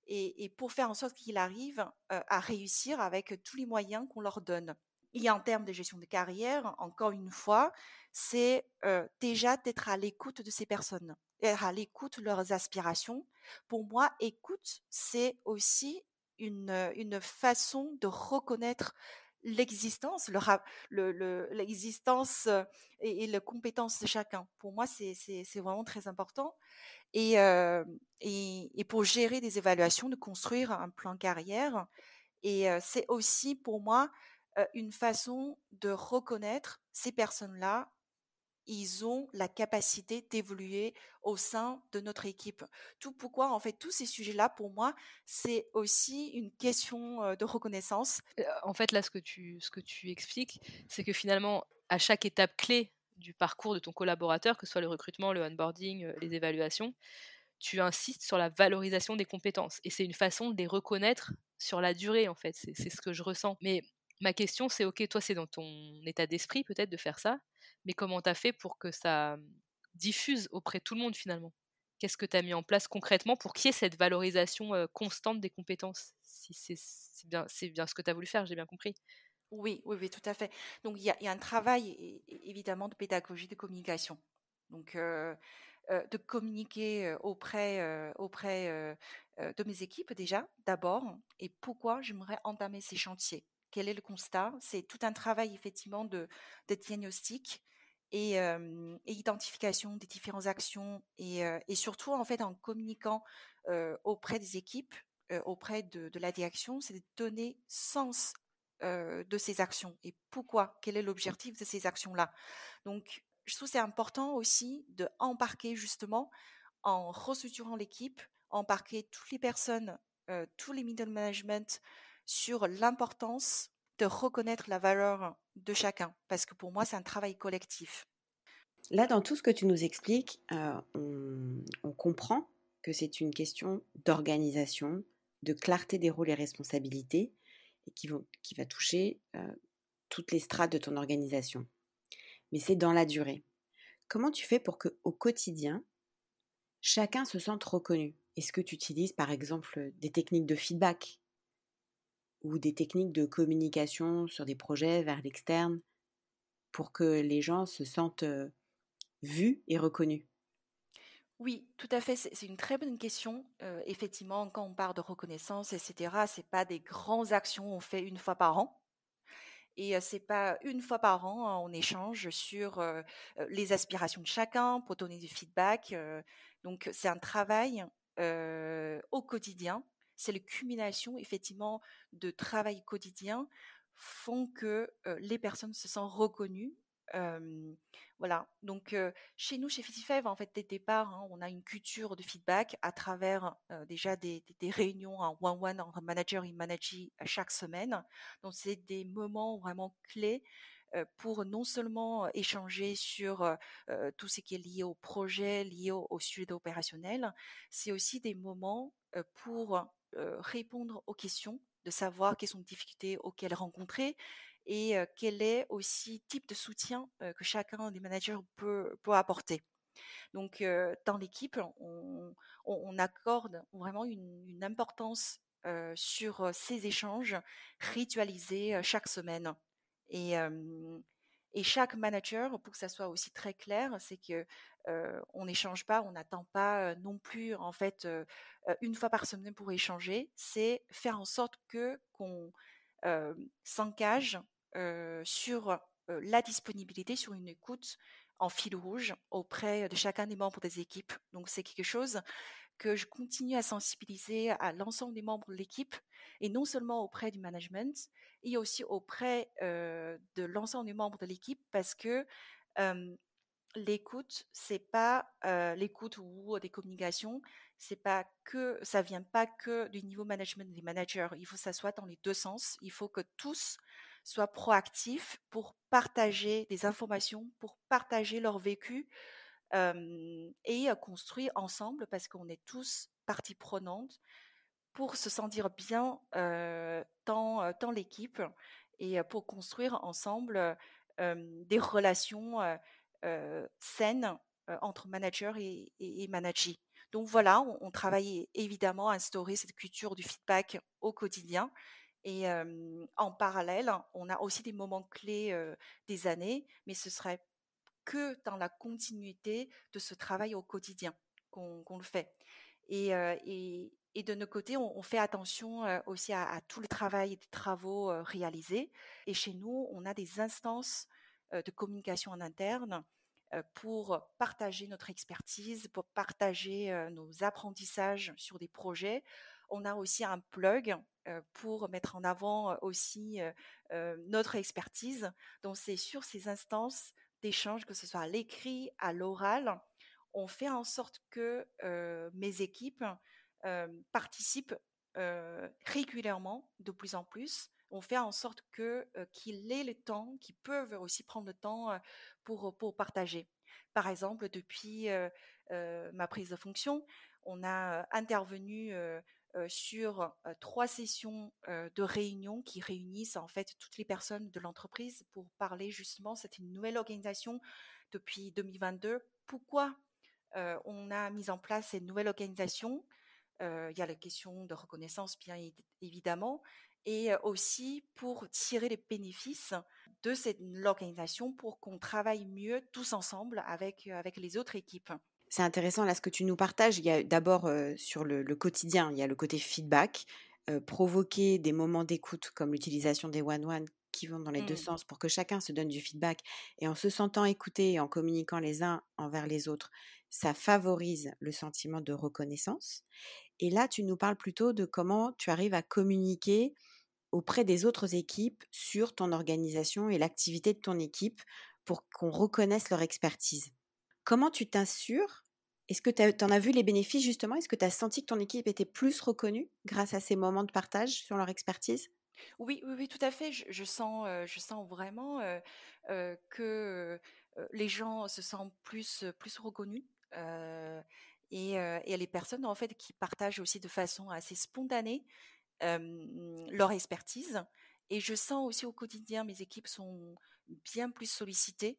S3: et, pour faire en sorte qu'il arrive à réussir avec tous les moyens qu'on leur donne. Et en termes de gestion de carrière, encore une fois, c'est déjà d'être à l'écoute de ces personnes, être à l'écoute de leurs aspirations. Pour moi, écoute, c'est aussi une, façon de reconnaître l'existence, l'existence le, et, et les compétences de chacun. Pour moi, c'est vraiment très important. Et, pour gérer des évaluations, de construire un plan carrière. Et c'est aussi pour moi une façon de reconnaître ces personnes-là ils ont la capacité d'évoluer au sein de notre équipe. Tout pourquoi, en fait, tous ces sujets-là, pour moi, c'est aussi une question de reconnaissance.
S2: En fait, là, ce que tu, ce que tu expliques, c'est que finalement, à chaque étape clé du parcours de ton collaborateur, que ce soit le recrutement, le onboarding, les évaluations, tu insistes sur la valorisation des compétences. Et c'est une façon de les reconnaître sur la durée, en fait. C'est ce que je ressens. Mais ma question, c'est, OK, toi, c'est dans ton état d'esprit peut-être de faire ça mais comment tu as fait pour que ça mmh, diffuse auprès de tout le monde finalement? Qu'est-ce que tu as mis en place concrètement pour qu'il y ait cette valorisation constante des compétences? Si c'est bien, bien ce que tu as voulu faire, j'ai bien compris.
S3: Oui, oui, oui, tout à fait. Donc il y, a un travail évidemment de pédagogie, de communication. Donc de communiquer auprès, auprès de mes équipes déjà, d'abord, et pourquoi j'aimerais entamer ces chantiers. Quel est le constat? C'est tout un travail effectivement de, de diagnostic et, identification des différentes actions et, surtout en fait en communiquant auprès des équipes, auprès de, la direction, c'est de donner sens de ces actions et pourquoi, quel est l'objectif de ces actions-là. Donc je trouve c'est important aussi de embarquer justement en restructurant l'équipe, embarquer toutes les personnes, tous les middle management sur l'importance de reconnaître la valeur de chacun, parce que pour moi, c'est un travail collectif.
S1: Là, dans tout ce que tu nous expliques, euh, on, comprend que c'est une question d'organisation, de clarté des rôles et responsabilités, et qui, vont, qui va toucher euh, toutes les strates de ton organisation. Mais c'est dans la durée. Comment tu fais pour que au quotidien, chacun se sente reconnu? Est-ce que tu utilises par exemple des techniques de feedback? Ou des techniques de communication sur des projets vers l'externe pour que les gens se sentent vus et reconnus?
S3: Oui, tout à fait. C'est une très bonne question. effectivement, quand on parle de reconnaissance, etc., c'est pas des grandes actions qu'on fait une fois par an. Et c'est pas une fois par an, hein, on échange sur les aspirations de chacun pour donner du feedback. donc, c'est un travail au quotidien c'est la culmination effectivement de travail quotidien font que les personnes se sentent reconnues. voilà. Donc chez nous, chez 55, en fait, dès le départ, hein, on a une culture de feedback à travers déjà des, réunions en one-one entre manager et manager chaque semaine. Donc c'est des moments vraiment clés pour non seulement échanger sur tout ce qui est lié au projet, lié au, au sujet opérationnel, c'est aussi des moments pour répondre aux questions, de savoir quelles sont les difficultés auxquelles rencontrer et quel est aussi type de soutien que chacun des managers peut, peut apporter. Donc, dans l'équipe, on, accorde vraiment une, importance sur ces échanges ritualisés chaque semaine. Et, Et chaque manager, pour que ça soit aussi très clair, c'est que on n'échange pas, on n'attend pas non plus en fait une fois par semaine pour échanger. C'est faire en sorte que qu'on s'engage sur la disponibilité, sur une écoute en fil rouge auprès de chacun des membres des équipes. Donc c'est quelque chose que je continue à sensibiliser à l'ensemble des membres de l'équipe et non seulement auprès du management et aussi auprès de l'ensemble des membres de l'équipe parce que l'écoute c'est pas l'écoute ou des communications c'est pas que ça vient pas que du niveau management des managers. Il faut que ça soit dans les deux sens. Il faut que tous soient proactifs pour partager des informations pour partager leur vécu et construire ensemble parce qu'on est tous partie prenante pour se sentir bien dans, dans l'équipe et pour construire ensemble des relations saines entre manager et, et, manager. Donc voilà, on, travaille évidemment à instaurer cette culture du feedback au quotidien. Et en parallèle, on a aussi des moments clés des années, mais ce serait que dans la continuité de ce travail au quotidien qu'on le fait. Et, et, et, de notre côté, on, fait attention aussi à, tout le travail et les travaux réalisés. Et chez nous, on a des instances de communication en interne pour partager notre expertise, pour partager nos apprentissages sur des projets. On a aussi un plug pour mettre en avant aussi notre expertise. Donc c'est sur ces instances d'échange, que ce soit à l'écrit, à l'oral, on fait en sorte que mes équipes participent régulièrement, de plus en plus. On fait en sorte que qu'ils aient le temps, qu'ils peuvent aussi prendre le temps pour pour partager. Par exemple, depuis ma prise de fonction, on a intervenu sur trois sessions de réunion qui réunissent en fait toutes les personnes de l'entreprise pour parler justement, c'est une nouvelle organisation depuis 2022. Pourquoi on a mis en place cette nouvelle organisation? Il y a la question de reconnaissance bien évidemment, et aussi pour tirer les bénéfices de cette organisation pour qu'on travaille mieux tous ensemble avec, avec les autres équipes
S1: c'est intéressant là ce que tu nous partages. Il y a d'abord sur le, quotidien, il y a le côté feedback, provoquer des moments d'écoute comme l'utilisation des one-one qui vont dans les deux mmh. sens pour que chacun se donne du feedback et en se sentant écouté et en communiquant les uns envers les autres, ça favorise le sentiment de reconnaissance. Et là, tu nous parles plutôt de comment tu arrives à communiquer auprès des autres équipes sur ton organisation et l'activité de ton équipe pour qu'on reconnaisse leur expertise. Comment tu t'assures? Est-ce que tu en as vu les bénéfices justement? Est-ce que tu as senti que ton équipe était plus reconnue grâce à ces moments de partage sur leur expertise?
S3: Oui, oui, oui, tout à fait. Je, sens, je sens vraiment que les gens se sentent plus, plus reconnus. Et, les personnes en fait qui partagent aussi de façon assez spontanée leur expertise. Et je sens aussi au quotidien mes équipes sont bien plus sollicitées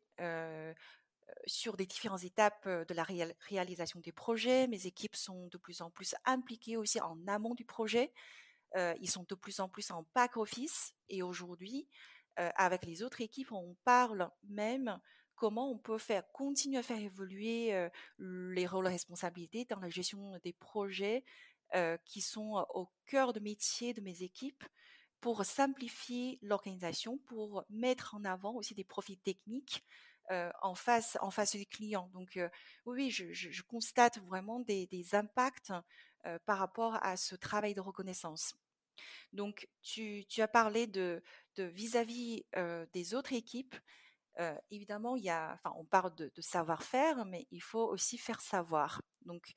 S3: sur des différentes étapes de la réalisation des projets. Mes équipes sont de plus en plus impliquées aussi en amont du projet. ils sont de plus en plus en back office. Et aujourd'hui, avec les autres équipes, on parle même comment on peut faire continuer à faire évoluer les rôles et responsabilités dans la gestion des projets qui sont au cœur de métier de mes équipes pour simplifier l'organisation, pour mettre en avant aussi des profils techniques en face en face du client. Donc oui, je, constate vraiment des, impacts par rapport à ce travail de reconnaissance. Donc tu, as parlé de vis-à-vis des autres équipes. Évidemment, il y a, enfin, on parle de, savoir-faire, mais il faut aussi faire savoir. Donc,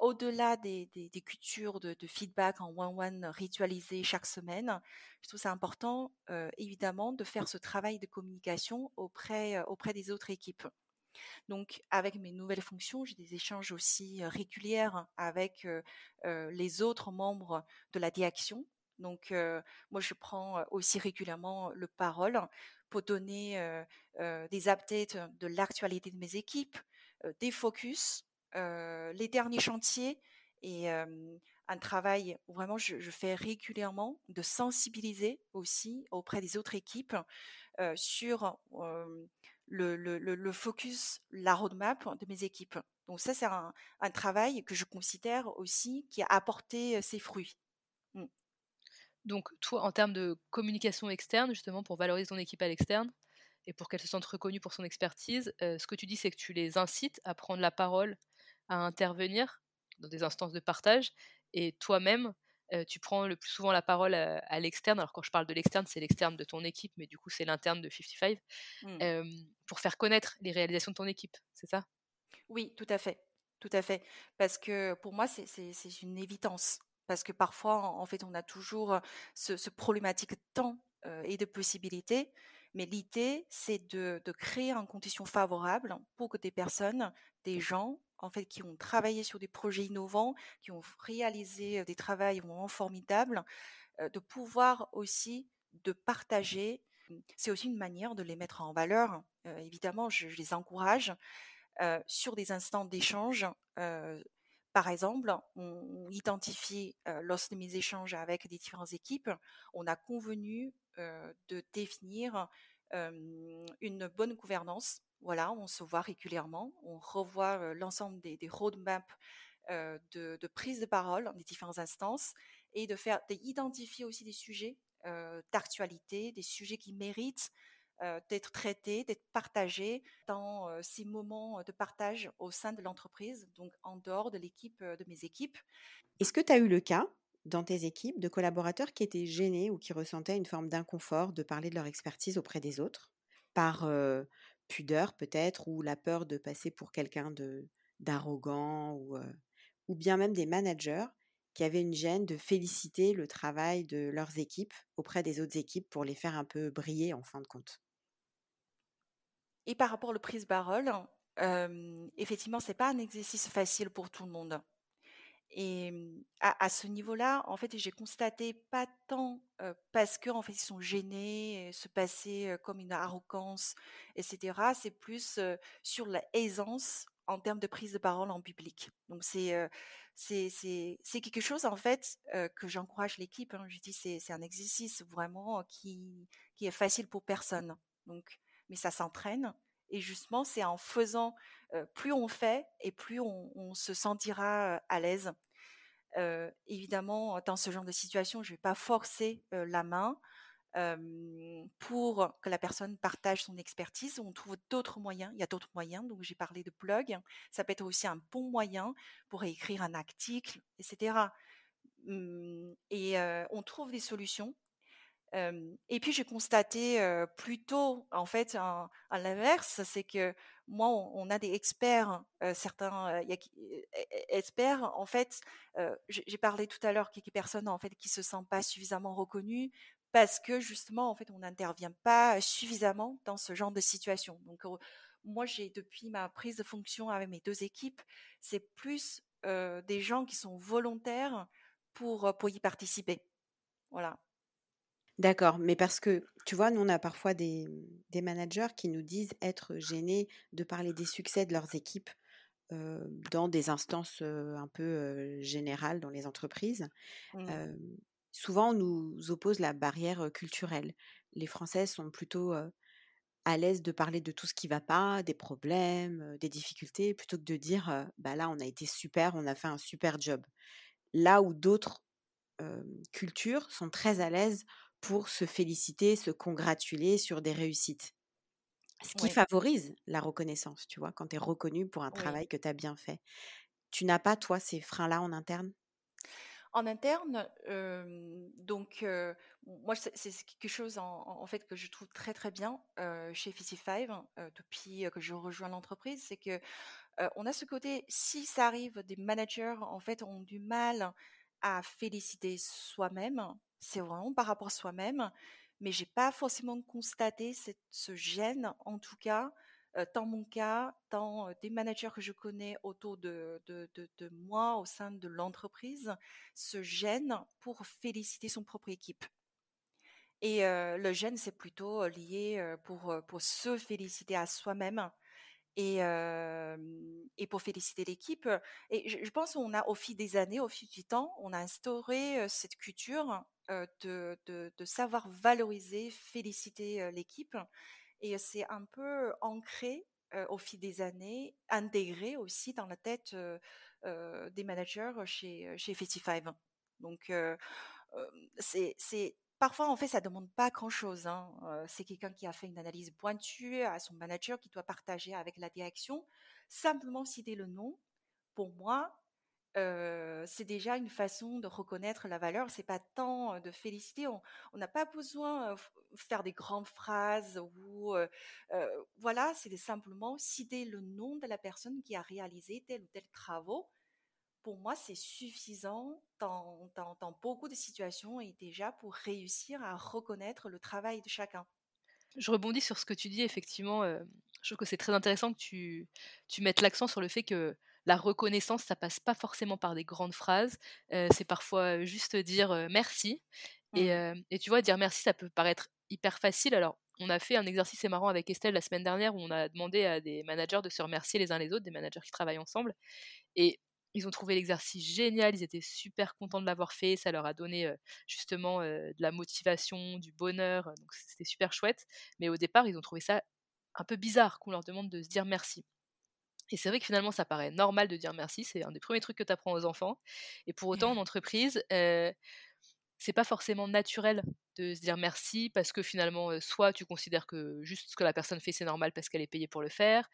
S3: au-delà des, cultures de, feedback en one-one ritualisé chaque semaine, je trouve ça important, évidemment, de faire ce travail de communication auprès, auprès des autres équipes. Donc, avec mes nouvelles fonctions, j'ai des échanges aussi réguliers avec les autres membres de la direction. Donc, moi, je prends aussi régulièrement le parole pour donner des updates de l'actualité de mes équipes, des focus les derniers chantiers et un travail où vraiment je, fais régulièrement de sensibiliser aussi auprès des autres équipes sur le, le, focus, la roadmap de mes équipes. Donc ça, c'est un, travail que je considère aussi qui a apporté ses fruits.
S2: Mmh. Donc toi, en termes de communication externe, justement, pour valoriser ton équipe à l'externe, et pour qu'elle se sente reconnue pour son expertise, ce que tu dis, c'est que tu les incites à prendre la parole, à intervenir dans des instances de partage, et toi-même, tu prends le plus souvent la parole à, l'externe. Alors quand je parle de l'externe, c'est l'externe de ton équipe, mais du coup c'est l'interne de 55, mmh. pour faire connaître les réalisations de ton équipe, c'est ça?
S3: Oui, tout à fait, tout à fait. Parce que pour moi, c'est une évidence. Parce que parfois, en fait, on a toujours ce, ce problématique de temps et de possibilités. Mais l'idée, c'est de, créer une condition favorable pour que des personnes, des gens, en fait, qui ont travaillé sur des projets innovants, qui ont réalisé des travaux vraiment formidables, de pouvoir aussi de partager. C'est aussi une manière de les mettre en valeur. évidemment, je, les encourage sur des instants d'échange. Par exemple, on, identifie, lors de mes échanges avec des différentes équipes, on a convenu de définir une bonne gouvernance. Voilà, on se voit régulièrement, on revoit l'ensemble des, roadmaps de, prise de parole des différentes instances et de faire d'identifier aussi des sujets d'actualité, des sujets qui méritent d'être traités, d'être partagés dans ces moments de partage au sein de l'entreprise, donc en dehors de l'équipe de mes équipes.
S1: Est-ce que tu as eu le cas dans tes équipes de collaborateurs qui étaient gênés ou qui ressentaient une forme d'inconfort de parler de leur expertise auprès des autres par pudeur peut-être ou la peur de passer pour quelqu'un d'arrogant ou, ou bien même des managers qui avaient une gêne de féliciter le travail de leurs équipes auprès des autres équipes pour les faire un peu briller en fin de compte?
S3: Et par rapport au prise parole, euh, effectivement, c'est pas un exercice facile pour tout le monde. Et à, ce niveau-là, en fait, j'ai constaté pas tant parce qu'en fait ils sont gênés, se passer comme une arrogance, etc. C'est plus sur l'aisance en termes de prise de parole en public. Donc c'est c'est quelque chose en fait que j'encourage l'équipe. Hein. Je dis c'est un exercice vraiment qui qui est facile pour personne. Donc mais ça s'entraîne. Et justement, c'est en faisant, plus on fait et plus on se sentira à l'aise évidemment, dans ce genre de situation, je ne vais pas forcer la main pour que la personne partage son expertise. On trouve d'autres moyens. Il y a d'autres moyens. Donc, j'ai parlé de blog. Ça peut être aussi un bon moyen pour écrire un article, etc. et mmh, on trouve des solutions et puis j'ai constaté plutôt, en fait, à l'inverse, c'est que moi, on, a des experts, certains y a, experts, en fait, j'ai parlé tout à l'heure quelques personnes en fait qui se sentent pas suffisamment reconnues parce que justement, en fait, on n'intervient pas suffisamment dans ce genre de situation. Donc moi, j'ai depuis ma prise de fonction avec mes deux équipes, c'est plus des gens qui sont volontaires pour pour y participer. Voilà.
S1: D'accord, mais parce que, tu vois, nous, on a parfois des, des managers qui nous disent être gênés de parler des succès de leurs équipes dans des instances un peu générales dans les entreprises. Mmh. souvent, on nous oppose la barrière culturelle. Les Français sont plutôt à l'aise de parler de tout ce qui va pas, des problèmes, des difficultés, plutôt que de dire, bah là, on a été super, on a fait un super job. Là où d'autres cultures sont très à l'aise pour se féliciter, se congratuler sur des réussites. Ce qui favorise la reconnaissance, tu vois, quand tu es reconnu pour un travail que tu as bien fait. Tu n'as pas, toi, ces freins-là en interne?
S3: En interne, donc moi c'est quelque chose en, fait que je trouve très très bien chez 55 depuis que je rejoins l'entreprise, c'est que on a ce côté si ça arrive des managers en fait ont du mal à féliciter soi-même, c'est vraiment par rapport à soi-même, mais j'ai pas forcément constaté ce gêne, en tout cas, dans mon cas, dans des managers que je connais autour de, moi, au sein de l'entreprise, ce gêne pour féliciter son propre équipe. Et le gêne, c'est plutôt lié pour, se féliciter à soi-même Et, pour féliciter l'équipe, et je, pense qu'on a au fil des années, au fil du temps, on a instauré cette culture de, de, savoir valoriser, féliciter l'équipe. Et c'est un peu ancré au fil des années, intégré aussi dans la tête des managers chez, chez 55. Donc, c'est Parfois, en fait, ça demande pas grand-chose. Hein. c'est quelqu'un qui a fait une analyse pointue à son manager qui doit partager avec la direction. Simplement citer le nom, pour moi, c'est déjà une façon de reconnaître la valeur. C'est pas tant de féliciter. On n'a pas besoin de faire des grandes phrases ou voilà, c'est simplement citer le nom de la personne qui a réalisé tel ou tel travaux pour moi, c'est suffisant dans, beaucoup de situations et déjà pour réussir à reconnaître le travail de chacun.
S2: Je rebondis sur ce que tu dis, effectivement. Je trouve que c'est très intéressant que tu mettes l'accent sur le fait que la reconnaissance, ça passe pas forcément par des grandes phrases. Euh, c'est parfois juste dire euh, merci. Et, mmh. et, tu vois, dire merci, ça peut paraître hyper facile. Alors, on a fait un exercice, c'est marrant, avec Estelle la semaine dernière, où on a demandé à des managers de se remercier les uns les autres, des managers qui travaillent ensemble. Et ils ont trouvé l'exercice génial, ils étaient super contents de l'avoir fait, ça leur a donné justement de la motivation, du bonheur, donc c'était super chouette. Mais au départ, ils ont trouvé ça un peu bizarre qu'on leur demande de se dire merci. Et c'est vrai que finalement, ça paraît normal de dire merci, c'est un des premiers trucs que tu apprends aux enfants. Et pour autant, en entreprise, c'est pas forcément naturel de se dire merci parce que finalement, soit tu considères que juste ce que la personne fait, c'est normal parce qu'elle est payée pour le faire,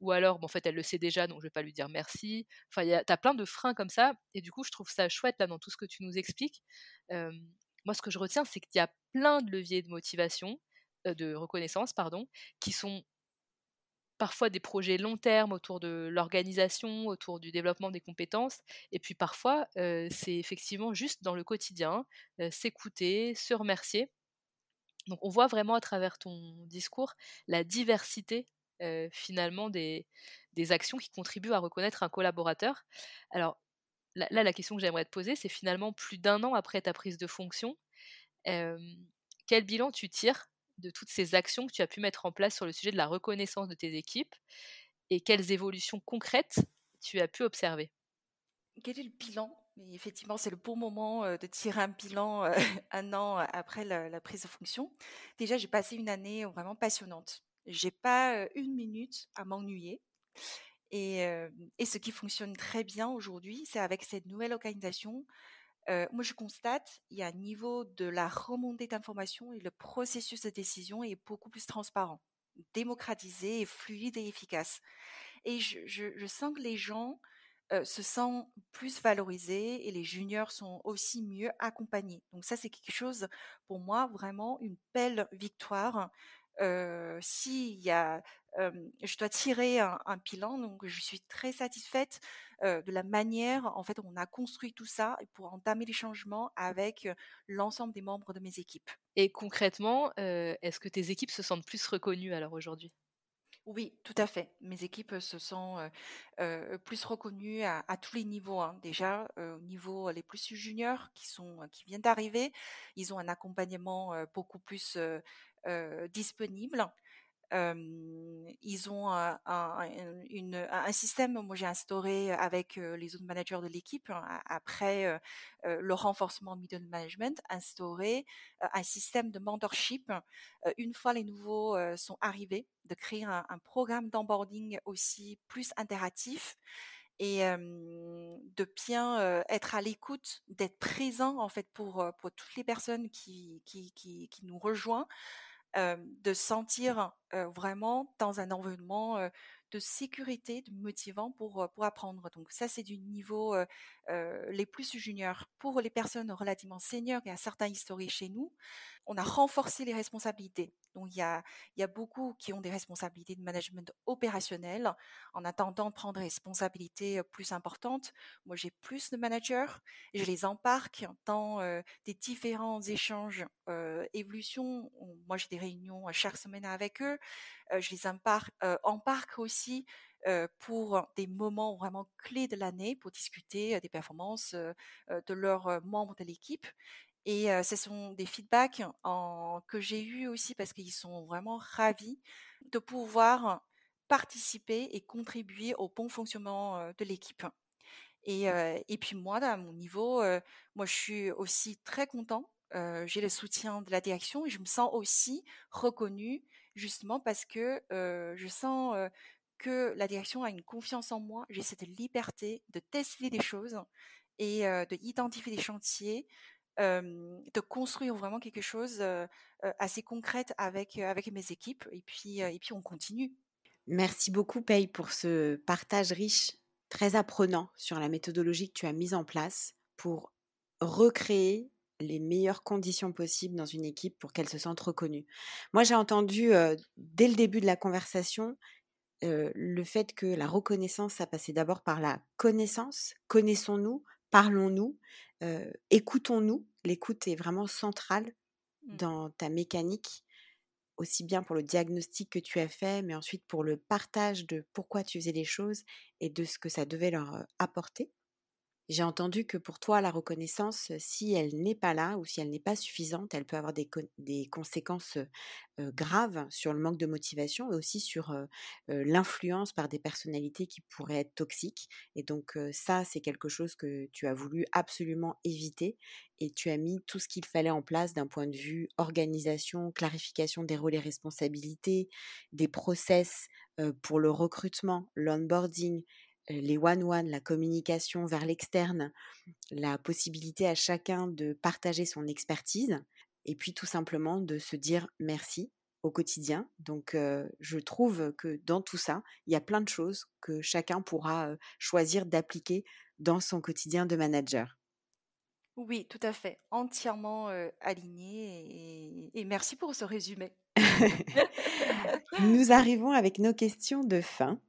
S2: ou alors, en fait, elle le sait déjà, donc je vais pas lui dire merci. Enfin, tu as plein de freins comme ça, et du coup, je trouve ça chouette là dans tout ce que tu nous expliques. moi, ce que je retiens, c'est qu'il y a plein de leviers de motivation, de reconnaissance, pardon, qui sont parfois des projets long terme autour de l'organisation, autour du développement des compétences, et puis parfois, c'est effectivement juste dans le quotidien, s'écouter, se remercier. Donc on voit vraiment à travers ton discours la diversité finalement des, actions qui contribuent à reconnaître un collaborateur. Alors là, la question que j'aimerais te poser, c'est finalement plus d'un an après ta prise de fonction, quel bilan tu tires de toutes ces actions que tu as pu mettre en place sur le sujet de la reconnaissance de tes équipes et quelles évolutions concrètes tu as pu observer?
S3: Quel est le bilan? Effectivement, c'est le bon moment de tirer un bilan un an après la, prise de fonction. Déjà, j'ai passé une année vraiment passionnante. J'ai pas une minute à m'ennuyer. Et, ce qui fonctionne très bien aujourd'hui, c'est avec cette nouvelle organisation. Moi, je constate, il y a un niveau de la remontée d'informations et le processus de décision est beaucoup plus transparent, démocratisé fluide et efficace. Et je, sens que les gens se sentent plus valorisés et les juniors sont aussi mieux accompagnés. Donc ça, c'est quelque chose, pour moi, vraiment une belle victoire si y a, je dois tirer un, un, bilan, donc je suis très satisfaite de la manière en fait on a construit tout ça pour entamer les changements avec l'ensemble des membres de mes équipes.
S2: Et concrètement, est-ce que tes équipes se sentent plus reconnues alors aujourd'hui?
S3: Oui, tout à fait. Mes équipes se sont plus reconnues à, tous les niveaux. Hein. Déjà, au niveau les plus juniors qui sont qui viennent d'arriver, ils ont un accompagnement beaucoup plus ils ont un, système, moi j'ai instauré avec les autres managers de l'équipe, hein, après le renforcement middle management, instauré un système de mentorship une fois les nouveaux sont arrivés, de créer un, programme d'onboarding aussi plus interactif et de bien être à l'écoute, d'être présent en fait pour, pour toutes les personnes qui, qui, qui nous rejoignent, de sentir vraiment dans un environnement de sécurité, de motivant pour, pour apprendre. Donc ça, c'est du niveau les plus juniors. Pour les personnes relativement seniors et à certains historiques chez nous, on a renforcé les responsabilités. Donc il y a, beaucoup qui ont des responsabilités de management opérationnel en attendant de prendre des responsabilités plus importantes. Moi, j'ai plus de managers, je les embarque dans des différents échanges, évolutions. Moi, j'ai des réunions chaque semaine avec eux. je les embarque, embarque aussi pour des moments vraiment clés de l'année pour discuter des performances de leurs membres de l'équipe. Et ce sont des feedbacks que j'ai eus aussi parce qu'ils sont vraiment ravis de pouvoir participer et contribuer au bon fonctionnement de l'équipe. Et, et, puis moi, à mon niveau, moi je suis aussi très content. j'ai le soutien de la direction et je me sens aussi reconnue justement parce que je sens que la direction a une confiance en moi. J'ai cette liberté de tester des choses et de identifier des chantiers, de construire vraiment quelque chose assez concret avec, avec mes équipes et puis, et puis on continue.
S1: Merci beaucoup Paye pour ce partage riche, très apprenant sur la méthodologie que tu as mise en place pour recréer les meilleures conditions possibles dans une équipe pour qu'elle se sente reconnue. Moi, j'ai entendu dès le début de la conversation le fait que la reconnaissance, ça passait d'abord par la connaissance. Connaissons-nous, parlons-nous, écoutons-nous. L'écoute est vraiment centrale mmh. dans ta mécanique, aussi bien pour le diagnostic que tu as fait, mais ensuite pour le partage de pourquoi tu faisais les choses et de ce que ça devait leur apporter. J'ai entendu que pour toi, la reconnaissance, si elle n'est pas là ou si elle n'est pas suffisante, elle peut avoir des, conséquences graves sur le manque de motivation et aussi sur l'influence par des personnalités qui pourraient être toxiques. Et donc ça, c'est quelque chose que tu as voulu absolument éviter et tu as mis tout ce qu'il fallait en place d'un point de vue organisation, clarification des rôles et responsabilités, des process pour le recrutement, l'onboarding, les one-one, la communication vers l'externe, la possibilité à chacun de partager son expertise et puis tout simplement de se dire merci au quotidien. Donc je trouve que dans tout ça, il y a plein de choses que chacun pourra choisir d'appliquer dans son quotidien de manager.
S3: Oui, tout à fait, entièrement aligné et merci pour ce résumé.
S1: Nous arrivons avec nos questions de fin.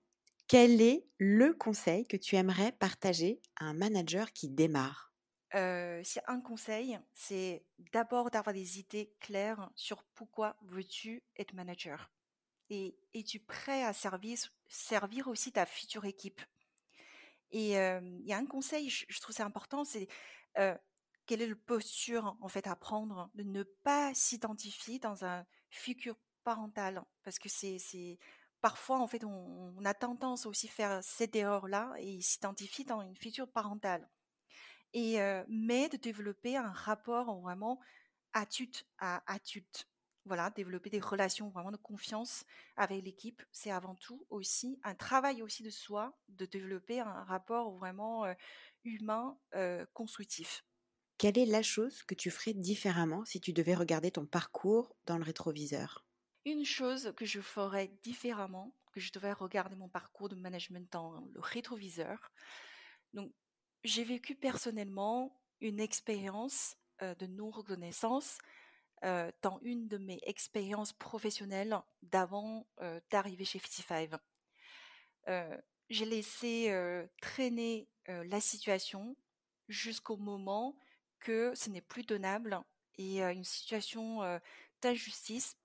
S1: Quel est le conseil que tu aimerais partager à un manager qui démarre?
S3: Euh, C'est un conseil, c'est d'abord d'avoir des idées claires sur pourquoi veux-tu être manager et es-tu prêt à servir, aussi ta future équipe? Et il y a un conseil, je, trouve c'est important, c'est quelle est le posture en fait à prendre de ne pas s'identifier dans un futur parental parce que c'est parfois, en fait, on, a tendance aussi à faire cette erreur-là et s'identifie dans une future parentale. Et, mais de développer un rapport vraiment adulte à adulte. Voilà, développer des relations vraiment de confiance avec l'équipe, c'est avant tout aussi un travail aussi de soi, de développer un rapport vraiment humain constructif.
S1: Quelle est la chose que tu ferais différemment si tu devais regarder ton parcours dans le rétroviseur?
S3: Une chose que je ferais différemment, que je devrais regarder mon parcours de management dans le rétroviseur. Donc, j'ai vécu personnellement une expérience de non-reconnaissance dans une de mes expériences professionnelles d'avant d'arriver chez 55. j'ai laissé traîner la situation jusqu'au moment que ce n'est plus tenable et une situation d'injustice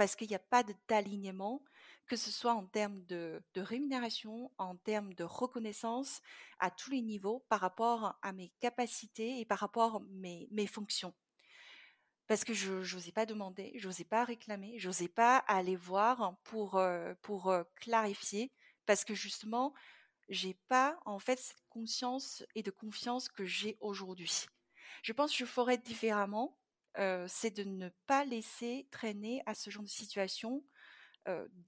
S3: parce qu'il n'y a pas d'alignement, que ce soit en termes de, rémunération, en termes de reconnaissance à tous les niveaux par rapport à mes capacités et par rapport à mes, fonctions. Parce que je n'osais pas demander, je n'osais pas réclamer, je n'osais pas aller voir pour, euh, euh, clarifier, parce que justement, j'ai pas en fait cette conscience et de confiance que j'ai aujourd'hui. Je pense que je ferais différemment c'est de ne pas laisser traîner à ce genre de situation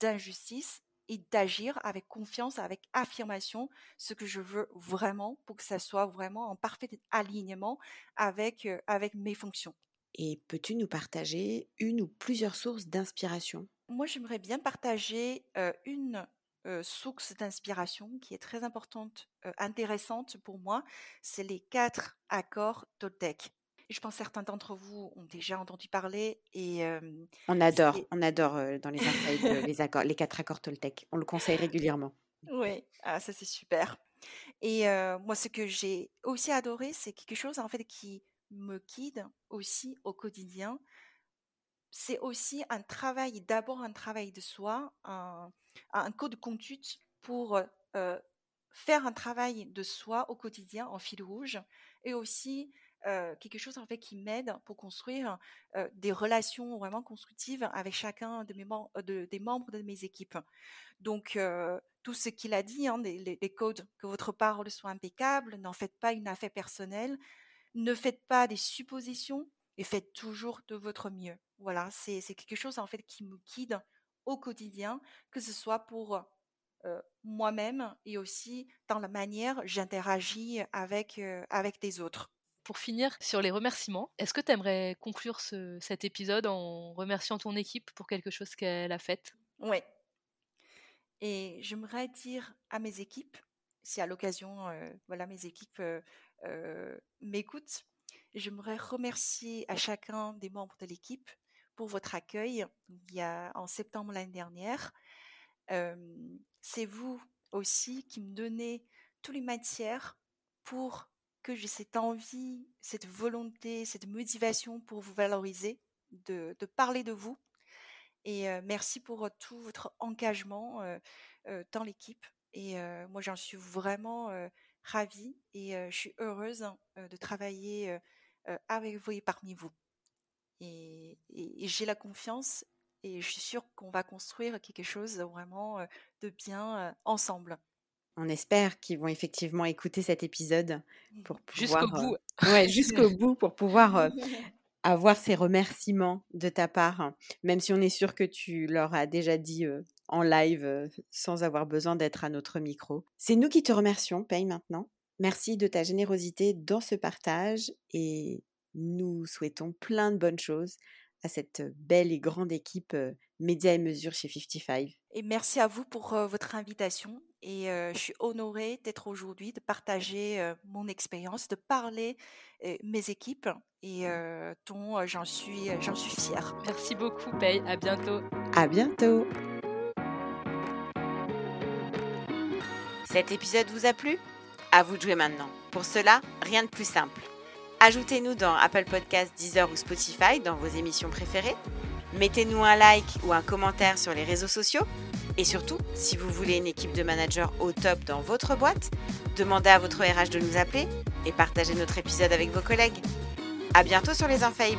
S3: d'injustice et d'agir avec confiance, avec affirmation, ce que je veux vraiment pour que ça soit vraiment en parfait alignement avec, avec mes fonctions.
S1: Et peux-tu nous partager une ou plusieurs sources d'inspiration?
S3: Moi, j'aimerais bien partager une source d'inspiration qui est très importante, intéressante pour moi. C'est les quatre accords Toltec je pense que certains d'entre vous ont déjà entendu parler. Et,
S1: on adore, on adore dans les, les, accords, les quatre accords Toltec. On le conseille régulièrement.
S3: Oui, ah, ça c'est super. Et moi, ce que j'ai aussi adoré, c'est quelque chose en fait qui me guide aussi au quotidien. C'est aussi un travail, d'abord un travail de soi, un, un code de conduite pour faire un travail de soi au quotidien en fil rouge et aussi quelque chose en fait qui m'aide pour construire des relations vraiment constructives avec chacun de mes des membres de mes équipes. Donc tout ce qu'il a dit, hein, les, codes, que votre parole soit impeccable, n'en faites pas une affaire personnelle, ne faites pas des suppositions et faites toujours de votre mieux. Voilà, c'est quelque chose en fait qui me guide au quotidien, que ce soit pour moi-même et aussi dans la manière j'interagis avec, avec des autres.
S2: Pour finir sur les remerciements, est-ce que tu aimerais conclure cet épisode en remerciant ton équipe pour quelque chose qu'elle a fait?
S3: Oui. Et j'aimerais dire à mes équipes, si à l'occasion, voilà, mes équipes m'écoutent, j'aimerais remercier à chacun des membres de l'équipe pour votre accueil il y a, en septembre l'année dernière. c'est vous aussi qui me donnez toutes les matières pour que j'ai cette envie, cette volonté, cette motivation pour vous valoriser, de, parler de vous. Et merci pour tout votre engagement dans l'équipe. Et moi, j'en suis vraiment ravie et je suis heureuse de travailler avec vous et parmi vous. Et, j'ai la confiance et je suis sûre qu'on va construire quelque chose vraiment de bien ensemble.
S1: On espère qu'ils vont effectivement écouter cet épisode
S2: pour jusqu'au bout.
S1: ouais, jusqu'au bout pour pouvoir avoir ces remerciements de ta part, même si on est sûr que tu leur as déjà dit en live sans avoir besoin d'être à notre micro. C'est nous qui te remercions, Paye maintenant. Merci de ta générosité dans ce partage et nous souhaitons plein de bonnes choses à cette belle et grande équipe Média et Mesure chez 55.
S3: Et merci à vous pour votre invitation. Et je suis honorée d'être aujourd'hui, de partager mon expérience, de parler mes équipes et dont j'en suis, j'en suis fière.
S2: Merci beaucoup, Paye. À bientôt.
S1: À bientôt. Cet épisode vous a plu? À vous de jouer maintenant. Pour cela, rien de plus simple Ajoutez-nous dans Apple Podcasts, Deezer ou Spotify dans vos émissions préférées. Mettez-nous un like ou un commentaire sur les réseaux sociaux. Et surtout, si vous voulez une équipe de managers au top dans votre boîte, demandez à votre RH de nous appeler et partagez notre épisode avec vos collègues. À bientôt sur les Infaillibles.